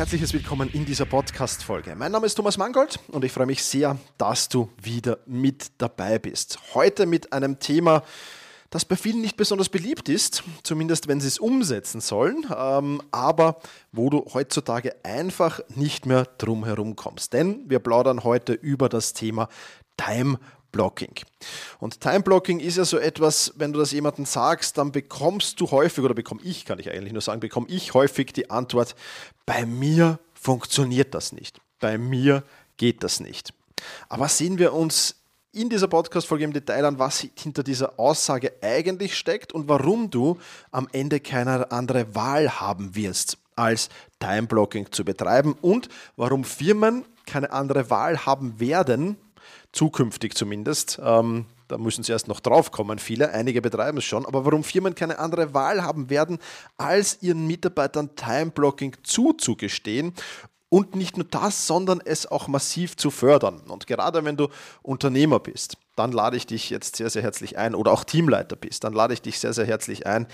Herzliches Willkommen in dieser Podcast-Folge. Mein Name ist Thomas Mangold und ich freue mich sehr, dass du wieder mit dabei bist. Heute mit einem Thema, das bei vielen nicht besonders beliebt ist, zumindest wenn sie es umsetzen sollen, ähm, aber wo du heutzutage einfach nicht mehr drum herum kommst. Denn wir plaudern heute über das Thema Time Blocking. Und Time Blocking ist ja so etwas, wenn du das jemandem sagst, dann bekommst du häufig, oder bekomme ich, kann ich eigentlich nur sagen, bekomme ich häufig die Antwort, bei mir funktioniert das nicht. Bei mir geht das nicht. Aber sehen wir uns in dieser Podcast-Folge im Detail an, was hinter dieser Aussage eigentlich steckt und warum du am Ende keine andere Wahl haben wirst, als Time Blocking zu betreiben und warum Firmen keine andere Wahl haben werden, zukünftig zumindest. Ähm, da müssen sie erst noch draufkommen, viele. Einige betreiben es schon. Aber warum Firmen keine andere Wahl haben werden, als ihren Mitarbeitern Time-Blocking zuzugestehen und nicht nur das, sondern es auch massiv zu fördern. Und gerade wenn du Unternehmer bist, dann lade ich dich jetzt sehr, sehr herzlich ein oder auch Teamleiter bist, dann lade ich dich sehr, sehr herzlich ein.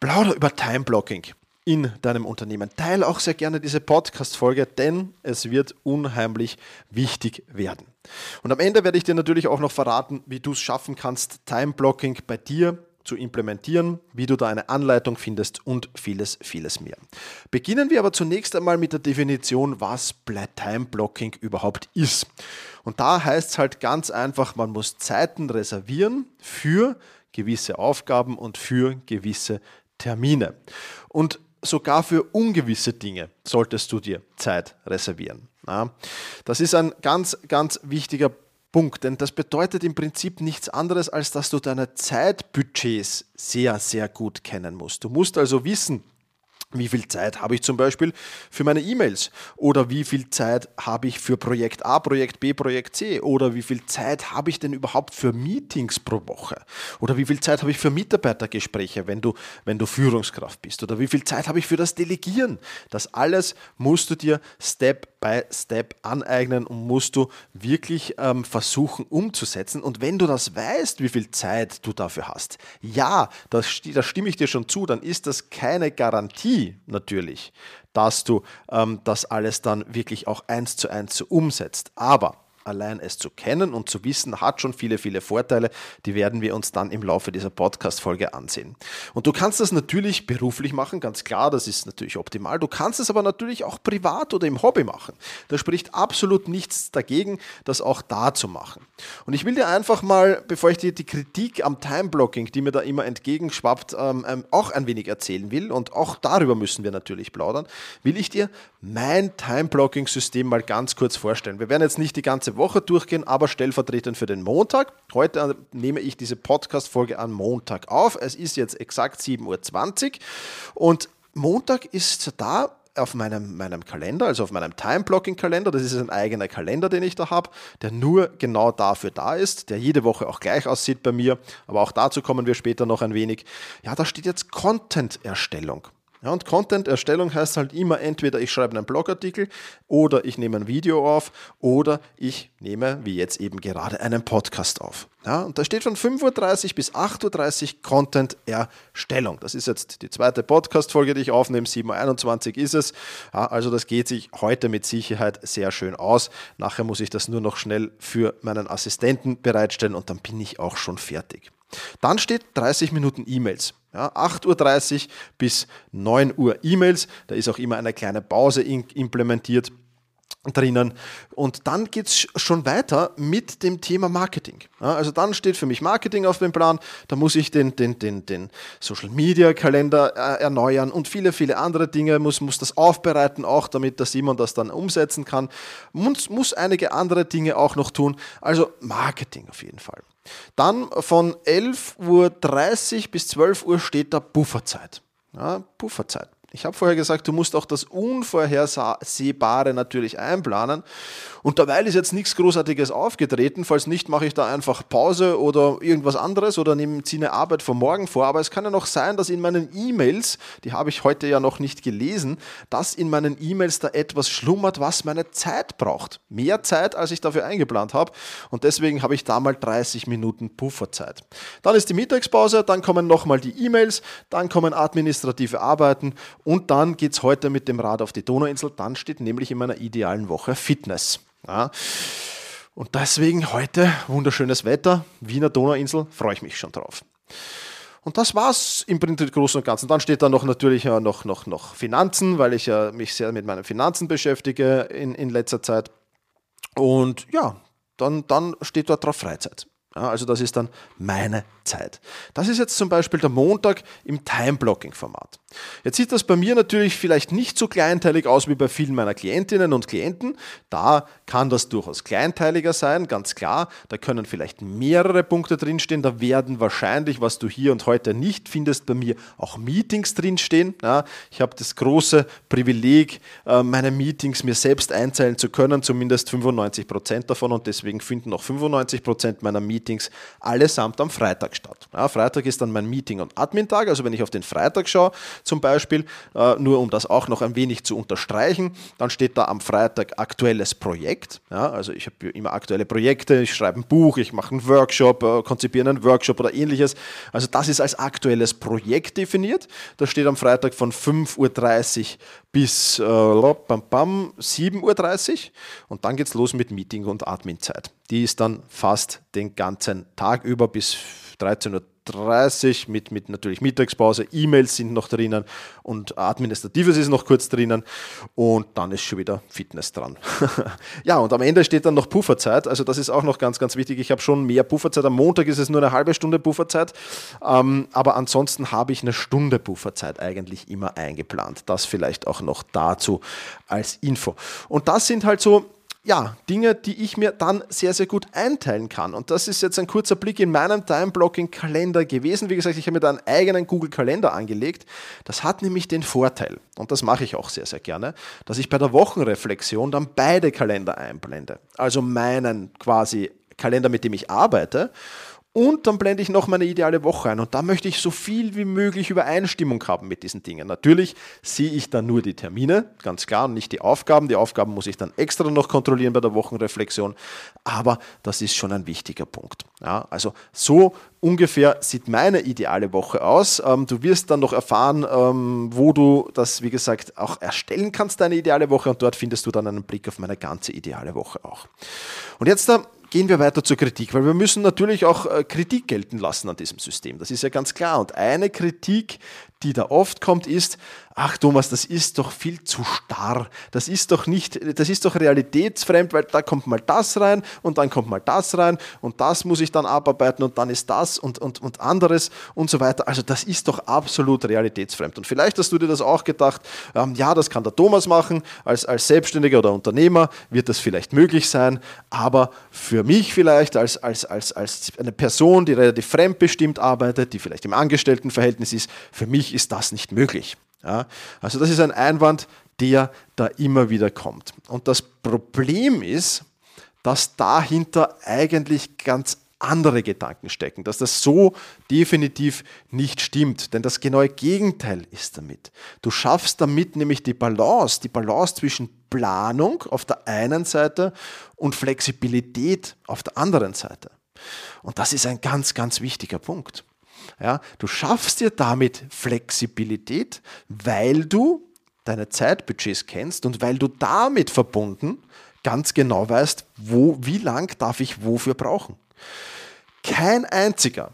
Plauder über Time-Blocking in deinem Unternehmen. Teile auch sehr gerne diese Podcast-Folge, denn es wird unheimlich wichtig werden. Und am Ende werde ich dir natürlich auch noch verraten, wie du es schaffen kannst, Time-Blocking bei dir zu implementieren, wie du da eine Anleitung findest und vieles, vieles mehr. Beginnen wir aber zunächst einmal mit der Definition, was Time Blocking überhaupt ist. Und da heißt es halt ganz einfach, man muss Zeiten reservieren für gewisse Aufgaben und für gewisse Termine. Und sogar für ungewisse Dinge solltest du dir Zeit reservieren. Das ist ein ganz, ganz wichtiger Punkt, denn das bedeutet im Prinzip nichts anderes, als dass du deine Zeitbudgets sehr, sehr gut kennen musst. Du musst also wissen, wie viel Zeit habe ich zum Beispiel für meine E-Mails? Oder wie viel Zeit habe ich für Projekt A, Projekt B, Projekt C? Oder wie viel Zeit habe ich denn überhaupt für Meetings pro Woche? Oder wie viel Zeit habe ich für Mitarbeitergespräche, wenn du, wenn du Führungskraft bist? Oder wie viel Zeit habe ich für das Delegieren? Das alles musst du dir Step by Step aneignen und musst du wirklich ähm, versuchen umzusetzen. Und wenn du das weißt, wie viel Zeit du dafür hast, ja, da stimme ich dir schon zu, dann ist das keine Garantie natürlich, dass du ähm, das alles dann wirklich auch eins zu eins so umsetzt. Aber allein es zu kennen und zu wissen, hat schon viele, viele Vorteile. Die werden wir uns dann im Laufe dieser Podcast-Folge ansehen. Und du kannst das natürlich beruflich machen, ganz klar, das ist natürlich optimal. Du kannst es aber natürlich auch privat oder im Hobby machen. Da spricht absolut nichts dagegen, das auch da zu machen. Und ich will dir einfach mal, bevor ich dir die Kritik am Time-Blocking, die mir da immer entgegenschwappt, ähm, ähm, auch ein wenig erzählen will, und auch darüber müssen wir natürlich plaudern, will ich dir mein Time-Blocking-System mal ganz kurz vorstellen. Wir werden jetzt nicht die ganze Woche durchgehen, aber stellvertretend für den Montag. Heute nehme ich diese Podcast-Folge an Montag auf. Es ist jetzt exakt 7.20 Uhr und Montag ist da auf meinem, meinem Kalender, also auf meinem Time-Blocking-Kalender, das ist ein eigener Kalender, den ich da habe, der nur genau dafür da ist, der jede Woche auch gleich aussieht bei mir, aber auch dazu kommen wir später noch ein wenig. Ja, da steht jetzt Content-Erstellung. Ja, und Content-Erstellung heißt halt immer entweder ich schreibe einen Blogartikel oder ich nehme ein Video auf oder ich nehme, wie jetzt eben gerade, einen Podcast auf. Ja, und da steht von 5.30 Uhr bis 8.30 Uhr Content-Erstellung. Das ist jetzt die zweite Podcast-Folge, die ich aufnehme. 7.21 Uhr ist es. Ja, also das geht sich heute mit Sicherheit sehr schön aus. Nachher muss ich das nur noch schnell für meinen Assistenten bereitstellen und dann bin ich auch schon fertig. Dann steht 30 Minuten E-Mails. Ja, 8.30 Uhr bis 9 Uhr E-Mails. Da ist auch immer eine kleine Pause implementiert drinnen. Und dann geht es schon weiter mit dem Thema Marketing. Ja, also dann steht für mich Marketing auf dem Plan, da muss ich den, den, den, den Social Media Kalender äh, erneuern und viele, viele andere Dinge, muss, muss das aufbereiten, auch damit der Simon das dann umsetzen kann, muss, muss einige andere Dinge auch noch tun. Also Marketing auf jeden Fall. Dann von 11.30 Uhr bis 12 Uhr steht da Pufferzeit. Ja, Pufferzeit. Ich habe vorher gesagt, du musst auch das Unvorhersehbare natürlich einplanen. Und dabei ist jetzt nichts Großartiges aufgetreten. Falls nicht, mache ich da einfach Pause oder irgendwas anderes oder nehme, ziehe eine Arbeit von morgen vor. Aber es kann ja noch sein, dass in meinen E-Mails, die habe ich heute ja noch nicht gelesen, dass in meinen E-Mails da etwas schlummert, was meine Zeit braucht. Mehr Zeit, als ich dafür eingeplant habe. Und deswegen habe ich da mal 30 Minuten Pufferzeit. Dann ist die Mittagspause, dann kommen nochmal die E-Mails, dann kommen administrative Arbeiten und dann geht es heute mit dem Rad auf die Donauinsel. Dann steht nämlich in meiner idealen Woche Fitness. Ja. Und deswegen heute wunderschönes Wetter, Wiener Donauinsel, freue ich mich schon drauf. Und das war's im Prinzip Großen und Ganzen. Dann steht da noch natürlich noch, noch, noch Finanzen, weil ich ja mich sehr mit meinen Finanzen beschäftige in, in letzter Zeit. Und ja, dann, dann steht dort drauf Freizeit. Ja, also das ist dann meine Zeit. Das ist jetzt zum Beispiel der Montag im Time-Blocking-Format. Jetzt sieht das bei mir natürlich vielleicht nicht so kleinteilig aus wie bei vielen meiner Klientinnen und Klienten. Da kann das durchaus kleinteiliger sein, ganz klar. Da können vielleicht mehrere Punkte drinstehen. Da werden wahrscheinlich, was du hier und heute nicht findest, bei mir auch Meetings drinstehen. Ja, ich habe das große Privileg, äh, meine Meetings mir selbst einzahlen zu können, zumindest 95 Prozent davon. Und deswegen finden auch 95 Prozent meiner Meetings allesamt am Freitag statt. Ja, Freitag ist dann mein Meeting- und Admin-Tag. Also wenn ich auf den Freitag schaue, zum Beispiel, äh, nur um das auch noch ein wenig zu unterstreichen, dann steht da am Freitag aktuelles Projekt. Ja, also ich habe immer aktuelle Projekte, ich schreibe ein Buch, ich mache einen Workshop, äh, konzipiere einen Workshop oder ähnliches. Also das ist als aktuelles Projekt definiert. Das steht am Freitag von 5.30 Uhr bis äh, bam, bam, 7.30 Uhr und dann geht es los mit Meeting- und Admin-Zeit. Die ist dann fast den ganzen Tag über bis 13.30 Uhr mit, mit natürlich Mittagspause, E-Mails sind noch drinnen und Administratives ist noch kurz drinnen und dann ist schon wieder Fitness dran. ja, und am Ende steht dann noch Pufferzeit, also das ist auch noch ganz, ganz wichtig. Ich habe schon mehr Pufferzeit. Am Montag ist es nur eine halbe Stunde Pufferzeit, ähm, aber ansonsten habe ich eine Stunde Pufferzeit eigentlich immer eingeplant. Das vielleicht auch noch dazu als Info. Und das sind halt so ja, Dinge, die ich mir dann sehr, sehr gut einteilen kann. Und das ist jetzt ein kurzer Blick in meinen Time-Blocking-Kalender gewesen. Wie gesagt, ich habe mir da einen eigenen Google-Kalender angelegt. Das hat nämlich den Vorteil, und das mache ich auch sehr, sehr gerne, dass ich bei der Wochenreflexion dann beide Kalender einblende. Also meinen quasi Kalender, mit dem ich arbeite und dann blende ich noch meine ideale Woche ein. Und da möchte ich so viel wie möglich Übereinstimmung haben mit diesen Dingen. Natürlich sehe ich dann nur die Termine, ganz klar, und nicht die Aufgaben. Die Aufgaben muss ich dann extra noch kontrollieren bei der Wochenreflexion. Aber das ist schon ein wichtiger Punkt. Ja, also so ungefähr sieht meine ideale Woche aus. Ähm, du wirst dann noch erfahren, ähm, wo du das, wie gesagt, auch erstellen kannst, deine ideale Woche. Und dort findest du dann einen Blick auf meine ganze ideale Woche auch. Und jetzt da gehen wir weiter zur Kritik, weil wir müssen natürlich auch äh, Kritik gelten lassen an diesem System. Das ist ja ganz klar. Und eine Kritik, die da oft kommt, ist, ach Thomas, das ist doch viel zu starr. Das ist doch nicht, das ist doch realitätsfremd, weil da kommt mal das rein und dann kommt mal das rein und das muss ich dann abarbeiten und dann ist das und, und, und anderes und so weiter. Also das ist doch absolut realitätsfremd. Und vielleicht hast du dir das auch gedacht, ähm, ja, das kann der Thomas machen, als, als Selbstständiger oder Unternehmer wird das vielleicht möglich sein, aber für mich vielleicht als, als, als, als eine Person, die relativ fremdbestimmt arbeitet, die vielleicht im Angestelltenverhältnis ist, für mich ist das nicht möglich. Ja, also das ist ein Einwand, der da immer wieder kommt. Und das Problem ist, dass dahinter eigentlich ganz andere Gedanken stecken, dass das so definitiv nicht stimmt. Denn das genaue Gegenteil ist damit. Du schaffst damit nämlich die Balance, die Balance zwischen Planung auf der einen Seite und Flexibilität auf der anderen Seite. Und das ist ein ganz, ganz wichtiger Punkt. Ja, du schaffst dir damit Flexibilität, weil du deine Zeitbudgets kennst und weil du damit verbunden ganz genau weißt, wo, wie lang darf ich wofür brauchen. Kein einziger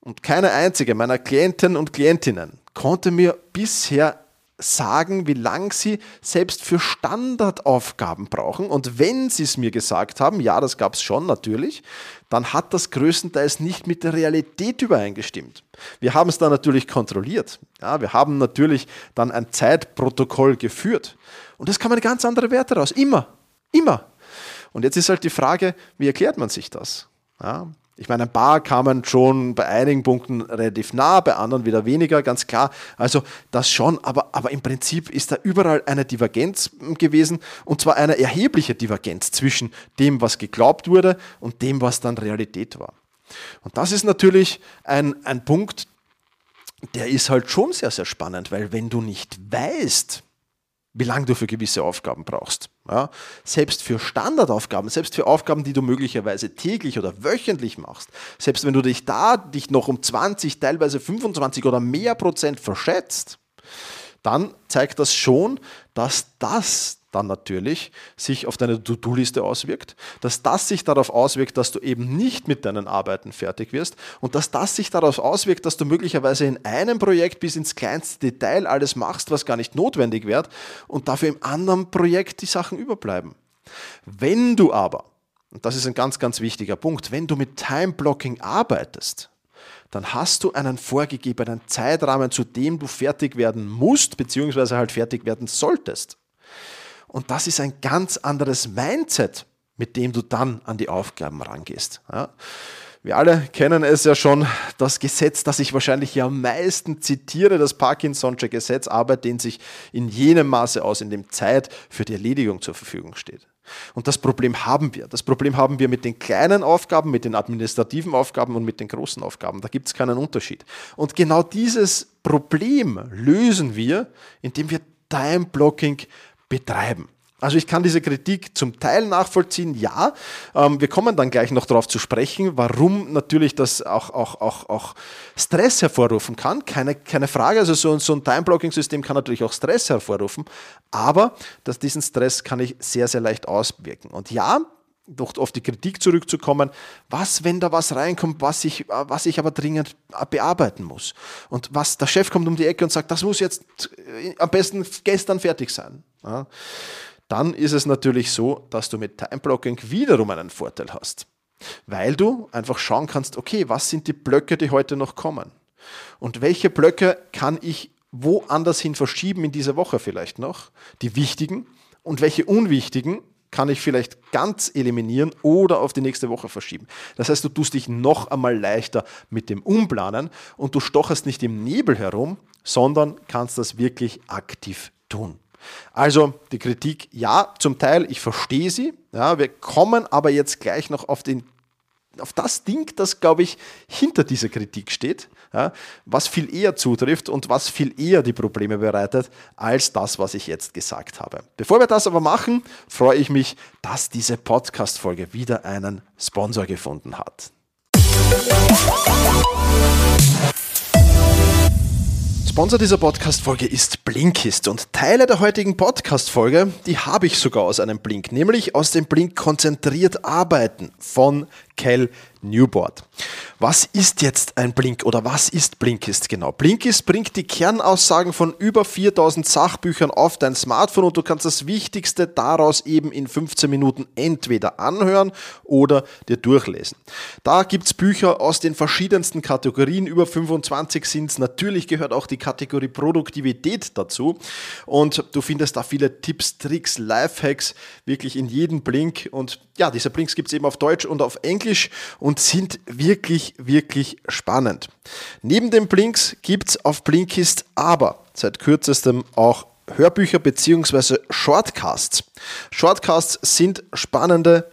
und keine einzige meiner Klienten und Klientinnen konnte mir bisher sagen, wie lang sie selbst für Standardaufgaben brauchen. Und wenn sie es mir gesagt haben, ja, das gab es schon natürlich, dann hat das größtenteils nicht mit der Realität übereingestimmt. Wir haben es dann natürlich kontrolliert. Ja, wir haben natürlich dann ein Zeitprotokoll geführt. Und das kann man ganz andere Werte raus. Immer. Immer. Und jetzt ist halt die Frage, wie erklärt man sich das? Ja, ich meine, ein paar kamen schon bei einigen Punkten relativ nah, bei anderen wieder weniger, ganz klar. Also das schon, aber, aber im Prinzip ist da überall eine Divergenz gewesen und zwar eine erhebliche Divergenz zwischen dem, was geglaubt wurde und dem, was dann Realität war. Und das ist natürlich ein, ein Punkt, der ist halt schon sehr, sehr spannend, weil wenn du nicht weißt, wie lange du für gewisse Aufgaben brauchst. Ja, selbst für Standardaufgaben, selbst für Aufgaben, die du möglicherweise täglich oder wöchentlich machst, selbst wenn du dich da dich noch um 20, teilweise 25 oder mehr Prozent verschätzt, dann zeigt das schon, dass das dann natürlich sich auf deine To-Do-Liste auswirkt, dass das sich darauf auswirkt, dass du eben nicht mit deinen Arbeiten fertig wirst und dass das sich darauf auswirkt, dass du möglicherweise in einem Projekt bis ins kleinste Detail alles machst, was gar nicht notwendig wird und dafür im anderen Projekt die Sachen überbleiben. Wenn du aber, und das ist ein ganz, ganz wichtiger Punkt, wenn du mit Time-Blocking arbeitest, dann hast du einen vorgegebenen Zeitrahmen, zu dem du fertig werden musst, beziehungsweise halt fertig werden solltest. Und das ist ein ganz anderes Mindset, mit dem du dann an die Aufgaben rangehst. Ja. Wir alle kennen es ja schon, das Gesetz, das ich wahrscheinlich am meisten zitiere, das Parkinson'sche Gesetz, arbeitet dehnt sich in jenem Maße aus, in dem Zeit für die Erledigung zur Verfügung steht. Und das Problem haben wir. Das Problem haben wir mit den kleinen Aufgaben, mit den administrativen Aufgaben und mit den großen Aufgaben. Da gibt es keinen Unterschied. Und genau dieses Problem lösen wir, indem wir Time-Blocking betreiben. Also ich kann diese Kritik zum Teil nachvollziehen, ja. Ähm, wir kommen dann gleich noch darauf zu sprechen, warum natürlich das auch, auch, auch, auch Stress hervorrufen kann. Keine, keine Frage, also so, so ein Time-Blocking-System kann natürlich auch Stress hervorrufen, aber dass diesen Stress kann ich sehr, sehr leicht auswirken. Und ja, doch auf die Kritik zurückzukommen, was, wenn da was reinkommt, was ich, was ich aber dringend bearbeiten muss. Und was der Chef kommt um die Ecke und sagt, das muss jetzt äh, am besten gestern fertig sein. Ja, dann ist es natürlich so, dass du mit Time-Blocking wiederum einen Vorteil hast. Weil du einfach schauen kannst, okay, was sind die Blöcke, die heute noch kommen? Und welche Blöcke kann ich woanders hin verschieben in dieser Woche vielleicht noch? Die wichtigen. Und welche unwichtigen kann ich vielleicht ganz eliminieren oder auf die nächste Woche verschieben. Das heißt, du tust dich noch einmal leichter mit dem Umplanen und du stocherst nicht im Nebel herum, sondern kannst das wirklich aktiv tun. Also die Kritik, ja, zum Teil, ich verstehe sie. Ja, wir kommen aber jetzt gleich noch auf den auf das Ding, das, glaube ich, hinter dieser Kritik steht, ja, was viel eher zutrifft und was viel eher die Probleme bereitet, als das, was ich jetzt gesagt habe. Bevor wir das aber machen, freue ich mich, dass diese Podcast-Folge wieder einen Sponsor gefunden hat. Sponsor dieser Podcast-Folge ist Blinkist und Teile der heutigen Podcast-Folge, die habe ich sogar aus einem Blink, nämlich aus dem Blink Konzentriert Arbeiten von Cal Newboard. Was ist jetzt ein Blink oder was ist Blinkist genau? Blinkist bringt die Kernaussagen von über 4000 Sachbüchern auf dein Smartphone und du kannst das Wichtigste daraus eben in 15 Minuten entweder anhören oder dir durchlesen. Da gibt es Bücher aus den verschiedensten Kategorien, über 25 sind es. Natürlich gehört auch die Kategorie Produktivität dazu und du findest da viele Tipps, Tricks, Lifehacks wirklich in jedem Blink und ja, diese Blinks gibt es eben auf Deutsch und auf Englisch und sind wirklich, wirklich spannend. Neben den Blinks gibt es auf Blinkist aber seit kürzestem auch Hörbücher bzw. Shortcasts. Shortcasts sind spannende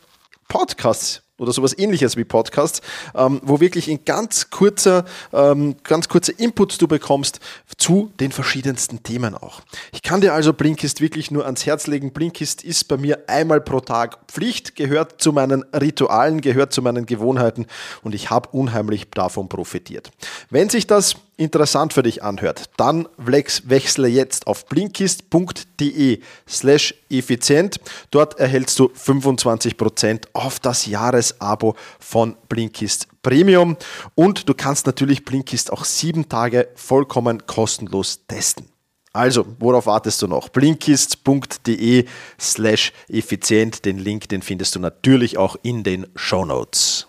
Podcasts, oder sowas ähnliches wie Podcasts, ähm, wo wirklich in ganz kurzer, ähm, ganz kurzer Input du bekommst zu den verschiedensten Themen auch. Ich kann dir also Blinkist wirklich nur ans Herz legen. Blinkist ist bei mir einmal pro Tag Pflicht, gehört zu meinen Ritualen, gehört zu meinen Gewohnheiten und ich habe unheimlich davon profitiert. Wenn sich das interessant für dich anhört, dann wechsle jetzt auf blinkist.de slash effizient. Dort erhältst du 25% auf das Jahresabo von Blinkist Premium und du kannst natürlich Blinkist auch sieben Tage vollkommen kostenlos testen. Also, worauf wartest du noch? Blinkist.de slash effizient. Den Link, den findest du natürlich auch in den Show Notes.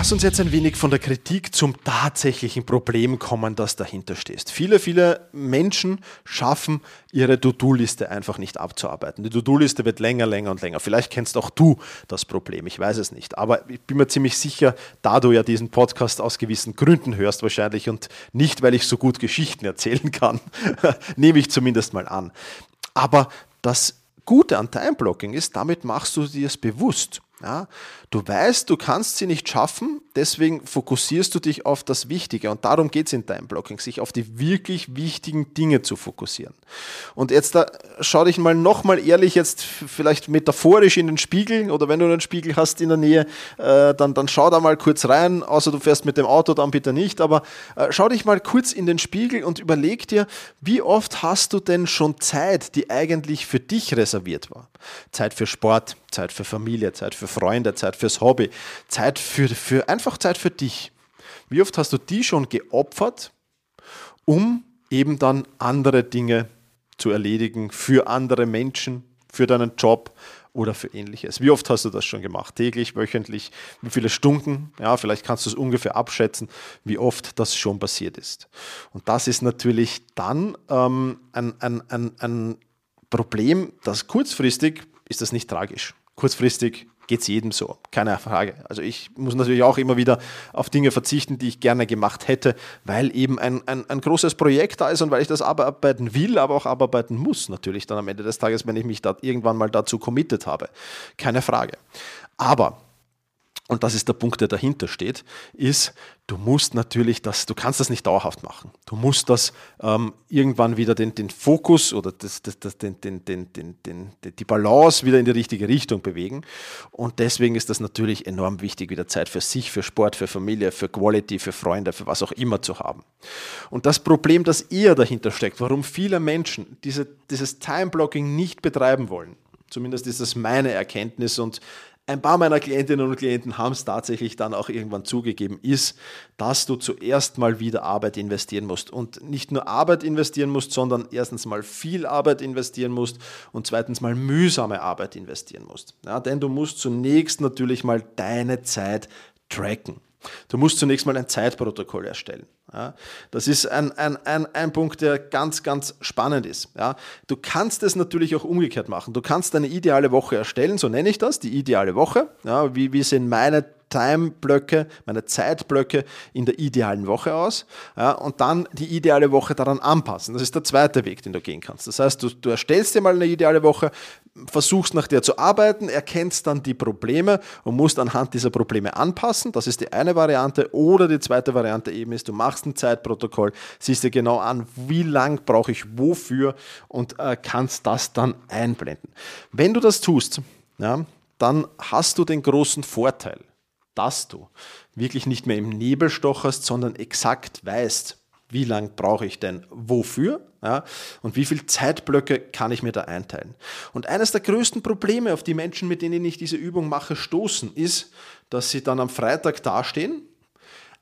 Lass uns jetzt ein wenig von der Kritik zum tatsächlichen Problem kommen, das dahinter steht. Viele, viele Menschen schaffen ihre To-Do-Liste einfach nicht abzuarbeiten. Die To-Do-Liste wird länger, länger und länger. Vielleicht kennst auch du das Problem, ich weiß es nicht. Aber ich bin mir ziemlich sicher, da du ja diesen Podcast aus gewissen Gründen hörst wahrscheinlich und nicht, weil ich so gut Geschichten erzählen kann, nehme ich zumindest mal an. Aber das Gute an Time-Blocking ist, damit machst du dir es bewusst. Ja, du weißt, du kannst sie nicht schaffen, deswegen fokussierst du dich auf das Wichtige und darum geht es in Time Blocking, sich auf die wirklich wichtigen Dinge zu fokussieren. Und jetzt da, schau dich mal nochmal ehrlich jetzt vielleicht metaphorisch in den Spiegel oder wenn du einen Spiegel hast in der Nähe, äh, dann, dann schau da mal kurz rein, außer du fährst mit dem Auto, dann bitte nicht, aber äh, schau dich mal kurz in den Spiegel und überleg dir, wie oft hast du denn schon Zeit, die eigentlich für dich reserviert war? Zeit für Sport, Zeit für Familie, Zeit für Freunde, Zeit fürs Hobby, Zeit für, für einfach Zeit für dich. Wie oft hast du die schon geopfert, um eben dann andere Dinge zu erledigen, für andere Menschen, für deinen Job oder für ähnliches. Wie oft hast du das schon gemacht? Täglich, wöchentlich? Wie viele Stunden? Ja, vielleicht kannst du es ungefähr abschätzen, wie oft das schon passiert ist. Und das ist natürlich dann ähm, ein, ein, ein, ein Problem, das kurzfristig ist das nicht tragisch. Kurzfristig geht es jedem so, keine Frage. Also ich muss natürlich auch immer wieder auf Dinge verzichten, die ich gerne gemacht hätte, weil eben ein, ein, ein großes Projekt da ist und weil ich das abarbeiten will, aber auch abarbeiten muss natürlich dann am Ende des Tages, wenn ich mich da irgendwann mal dazu committed habe. Keine Frage. Aber und das ist der Punkt, der dahinter steht, ist, du musst natürlich das, du kannst das nicht dauerhaft machen. Du musst das ähm, irgendwann wieder den, den Fokus oder das, das, das, den, den, den, den, den, die Balance wieder in die richtige Richtung bewegen. Und deswegen ist das natürlich enorm wichtig, wieder Zeit für sich, für Sport, für Familie, für Quality, für Freunde, für was auch immer zu haben. Und das Problem, das eher dahinter steckt, warum viele Menschen diese, dieses Time-Blocking nicht betreiben wollen, zumindest ist das meine Erkenntnis und ein paar meiner Klientinnen und Klienten haben es tatsächlich dann auch irgendwann zugegeben, ist, dass du zuerst mal wieder Arbeit investieren musst. Und nicht nur Arbeit investieren musst, sondern erstens mal viel Arbeit investieren musst und zweitens mal mühsame Arbeit investieren musst. Ja, denn du musst zunächst natürlich mal deine Zeit tracken. Du musst zunächst mal ein Zeitprotokoll erstellen. Ja, das ist ein, ein, ein, ein Punkt, der ganz, ganz spannend ist. Ja, du kannst es natürlich auch umgekehrt machen. Du kannst eine ideale Woche erstellen, so nenne ich das, die ideale Woche. Ja, wie, wie sehen meine Time-Blöcke, meine Zeitblöcke in der idealen Woche aus ja, und dann die ideale Woche daran anpassen. Das ist der zweite Weg, den du gehen kannst. Das heißt, du, du erstellst dir mal eine ideale Woche, versuchst nach der zu arbeiten, erkennst dann die Probleme und musst anhand dieser Probleme anpassen. Das ist die eine Variante. Oder die zweite Variante eben ist, du machst ein Zeitprotokoll, siehst dir genau an, wie lang brauche ich wofür und äh, kannst das dann einblenden. Wenn du das tust, ja, dann hast du den großen Vorteil, dass du wirklich nicht mehr im Nebel stocherst, sondern exakt weißt, wie lang brauche ich denn wofür ja, und wie viele Zeitblöcke kann ich mir da einteilen. Und eines der größten Probleme, auf die Menschen, mit denen ich diese Übung mache, stoßen, ist, dass sie dann am Freitag dastehen,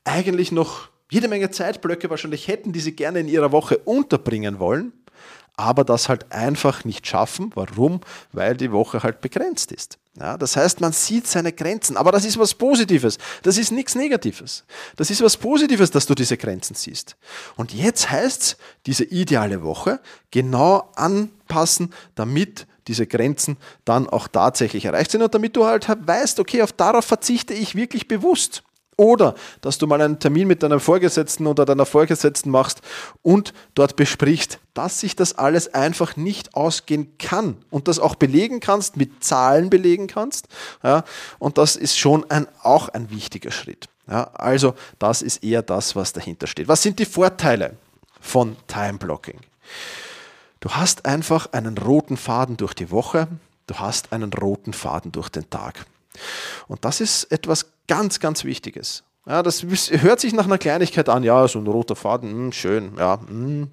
eigentlich noch jede Menge Zeitblöcke wahrscheinlich hätten, die sie gerne in ihrer Woche unterbringen wollen, aber das halt einfach nicht schaffen. Warum? Weil die Woche halt begrenzt ist. Ja, das heißt, man sieht seine Grenzen, aber das ist was Positives. Das ist nichts Negatives. Das ist was Positives, dass du diese Grenzen siehst. Und jetzt heißt es, diese ideale Woche genau anpassen, damit diese Grenzen dann auch tatsächlich erreicht sind und damit du halt weißt, okay, auf darauf verzichte ich wirklich bewusst. Oder dass du mal einen Termin mit deinem Vorgesetzten oder deiner Vorgesetzten machst und dort besprichst, dass sich das alles einfach nicht ausgehen kann und das auch belegen kannst, mit Zahlen belegen kannst. Ja, und das ist schon ein, auch ein wichtiger Schritt. Ja, also das ist eher das, was dahinter steht. Was sind die Vorteile von Time Blocking? Du hast einfach einen roten Faden durch die Woche, du hast einen roten Faden durch den Tag. Und das ist etwas ganz, ganz Wichtiges. Ja, das hört sich nach einer Kleinigkeit an, ja, so ein roter Faden, mh, hm, schön, ja, mh. Hm.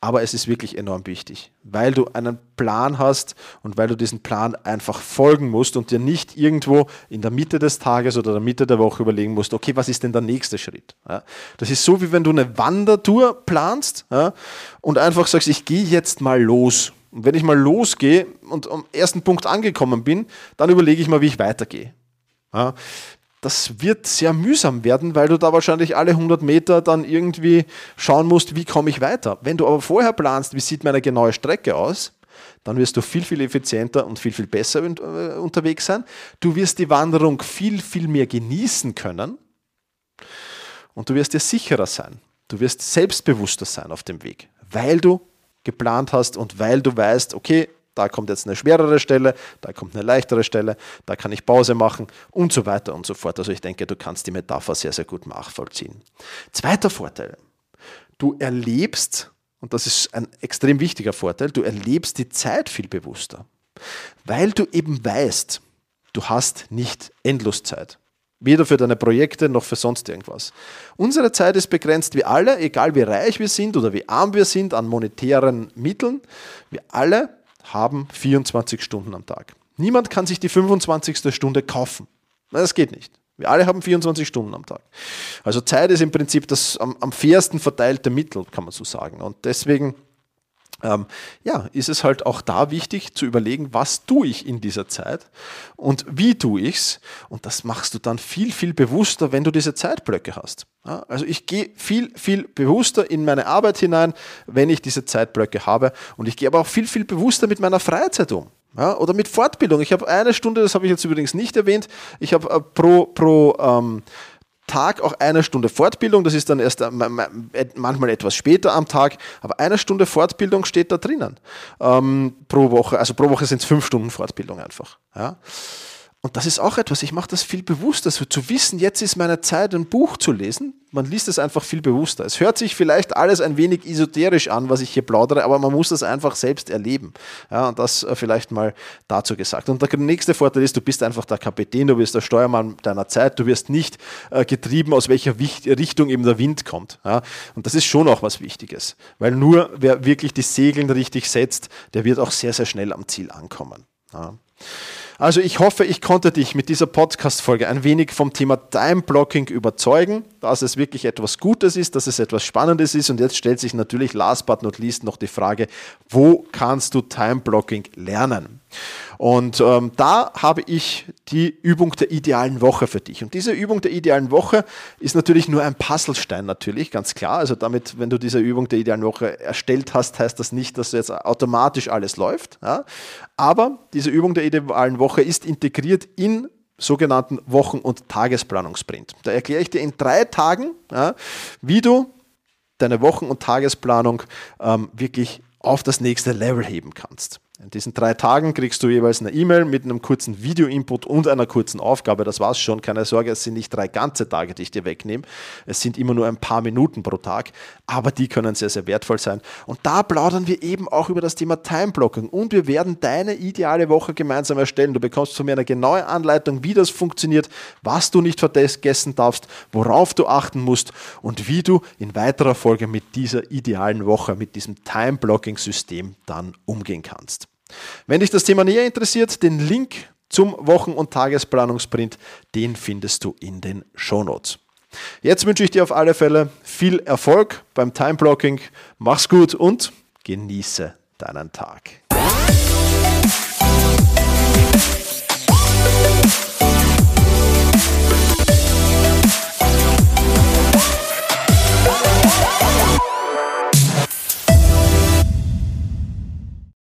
aber es ist wirklich enorm wichtig, weil du einen Plan hast und weil du diesen Plan einfach folgen musst und dir nicht irgendwo in der Mitte des Tages oder der Mitte der Woche überlegen musst, okay, was ist denn der nächste Schritt? Ja, das ist so, wie wenn du eine Wandertour planst ja, und einfach sagst, ich gehe jetzt mal los. Und wenn ich mal losgehe und am ersten Punkt angekommen bin, dann überlege ich mal, wie ich weitergehe. Ja, das wird sehr mühsam werden, weil du da wahrscheinlich alle 100 Meter dann irgendwie schauen musst, wie komme ich weiter. Wenn du aber vorher planst, wie sieht meine genaue Strecke aus, dann wirst du viel, viel effizienter und viel, viel besser äh, unterwegs sein. Du wirst die Wanderung viel, viel mehr genießen können und du wirst dir sicherer sein. Du wirst selbstbewusster sein auf dem Weg, weil du geplant hast und weil du weißt, okay, da kommt jetzt eine schwerere Stelle, da kommt eine leichtere Stelle, da kann ich Pause machen und so weiter und so fort. Also ich denke, du kannst die Metapher sehr, sehr gut nachvollziehen. Zweiter Vorteil, du erlebst, und das ist ein extrem wichtiger Vorteil, du erlebst die Zeit viel bewusster, weil du eben weißt, du hast nicht Endloszeit. Weder für deine Projekte noch für sonst irgendwas. Unsere Zeit ist begrenzt wie alle, egal wie reich wir sind oder wie arm wir sind an monetären Mitteln. Wir alle haben 24 Stunden am Tag. Niemand kann sich die 25. Stunde kaufen. Das geht nicht. Wir alle haben 24 Stunden am Tag. Also Zeit ist im Prinzip das am, am fairsten verteilte Mittel, kann man so sagen. Und deswegen ähm, ja, ist es halt auch da wichtig zu überlegen, was tue ich in dieser Zeit und wie tue ich es. Und das machst du dann viel, viel bewusster, wenn du diese Zeitblöcke hast. Ja, also ich gehe viel, viel bewusster in meine Arbeit hinein, wenn ich diese Zeitblöcke habe. Und ich gehe aber auch viel, viel bewusster mit meiner Freizeit um. Ja, oder mit Fortbildung. Ich habe eine Stunde, das habe ich jetzt übrigens nicht erwähnt, ich habe äh, pro, pro ähm, Tag auch eine Stunde Fortbildung. Das ist dann erst äh, manchmal etwas später am Tag, aber eine Stunde Fortbildung steht da drinnen ähm, pro Woche. Also pro Woche sind es fünf Stunden Fortbildung einfach. Ja. Und das ist auch etwas, ich mache das viel bewusster, so zu wissen, jetzt ist meine Zeit, ein Buch zu lesen. Man liest es einfach viel bewusster. Es hört sich vielleicht alles ein wenig esoterisch an, was ich hier plaudere, aber man muss das einfach selbst erleben. Ja, und das äh, vielleicht mal dazu gesagt. Und der nächste Vorteil ist, du bist einfach der Kapitän, du bist der Steuermann deiner Zeit, du wirst nicht äh, getrieben, aus welcher Richtung eben der Wind kommt. Ja, und das ist schon auch was Wichtiges, weil nur wer wirklich die Segeln richtig setzt, der wird auch sehr, sehr schnell am Ziel ankommen. Ja. Also ich hoffe, ich konnte dich mit dieser Podcast-Folge ein wenig vom Thema Time Blocking überzeugen, dass es wirklich etwas Gutes ist, dass es etwas Spannendes ist. Und jetzt stellt sich natürlich last but not least noch die Frage, wo kannst du Time Blocking lernen? Und ähm, da habe ich die Übung der idealen Woche für dich. Und diese Übung der idealen Woche ist natürlich nur ein Puzzlestein, natürlich, ganz klar. Also damit, wenn du diese Übung der idealen Woche erstellt hast, heißt das nicht, dass jetzt automatisch alles läuft. Ja? Aber diese Übung der idealen Woche ist integriert in sogenannten Wochen- und Tagesplanungssprint. Da erkläre ich dir in drei Tagen, ja, wie du deine Wochen- und Tagesplanung ähm, wirklich auf das nächste Level heben kannst. In diesen drei Tagen kriegst du jeweils eine E-Mail mit einem kurzen Video-Input und einer kurzen Aufgabe. Das war's schon. Keine Sorge, es sind nicht drei ganze Tage, die ich dir wegnehme. Es sind immer nur ein paar Minuten pro Tag, aber die können sehr, sehr wertvoll sein. Und da plaudern wir eben auch über das Thema Time-Blocking und wir werden deine ideale Woche gemeinsam erstellen. Du bekommst von mir eine genaue Anleitung, wie das funktioniert, was du nicht vergessen darfst, worauf du achten musst und wie du in weiterer Folge mit dieser idealen Woche, mit diesem Time-Blocking-System dann umgehen kannst. Wenn dich das Thema näher interessiert, den Link zum Wochen- und Tagesplanungsprint, den findest du in den Shownotes. Jetzt wünsche ich dir auf alle Fälle viel Erfolg beim Time Blocking. Mach's gut und genieße deinen Tag.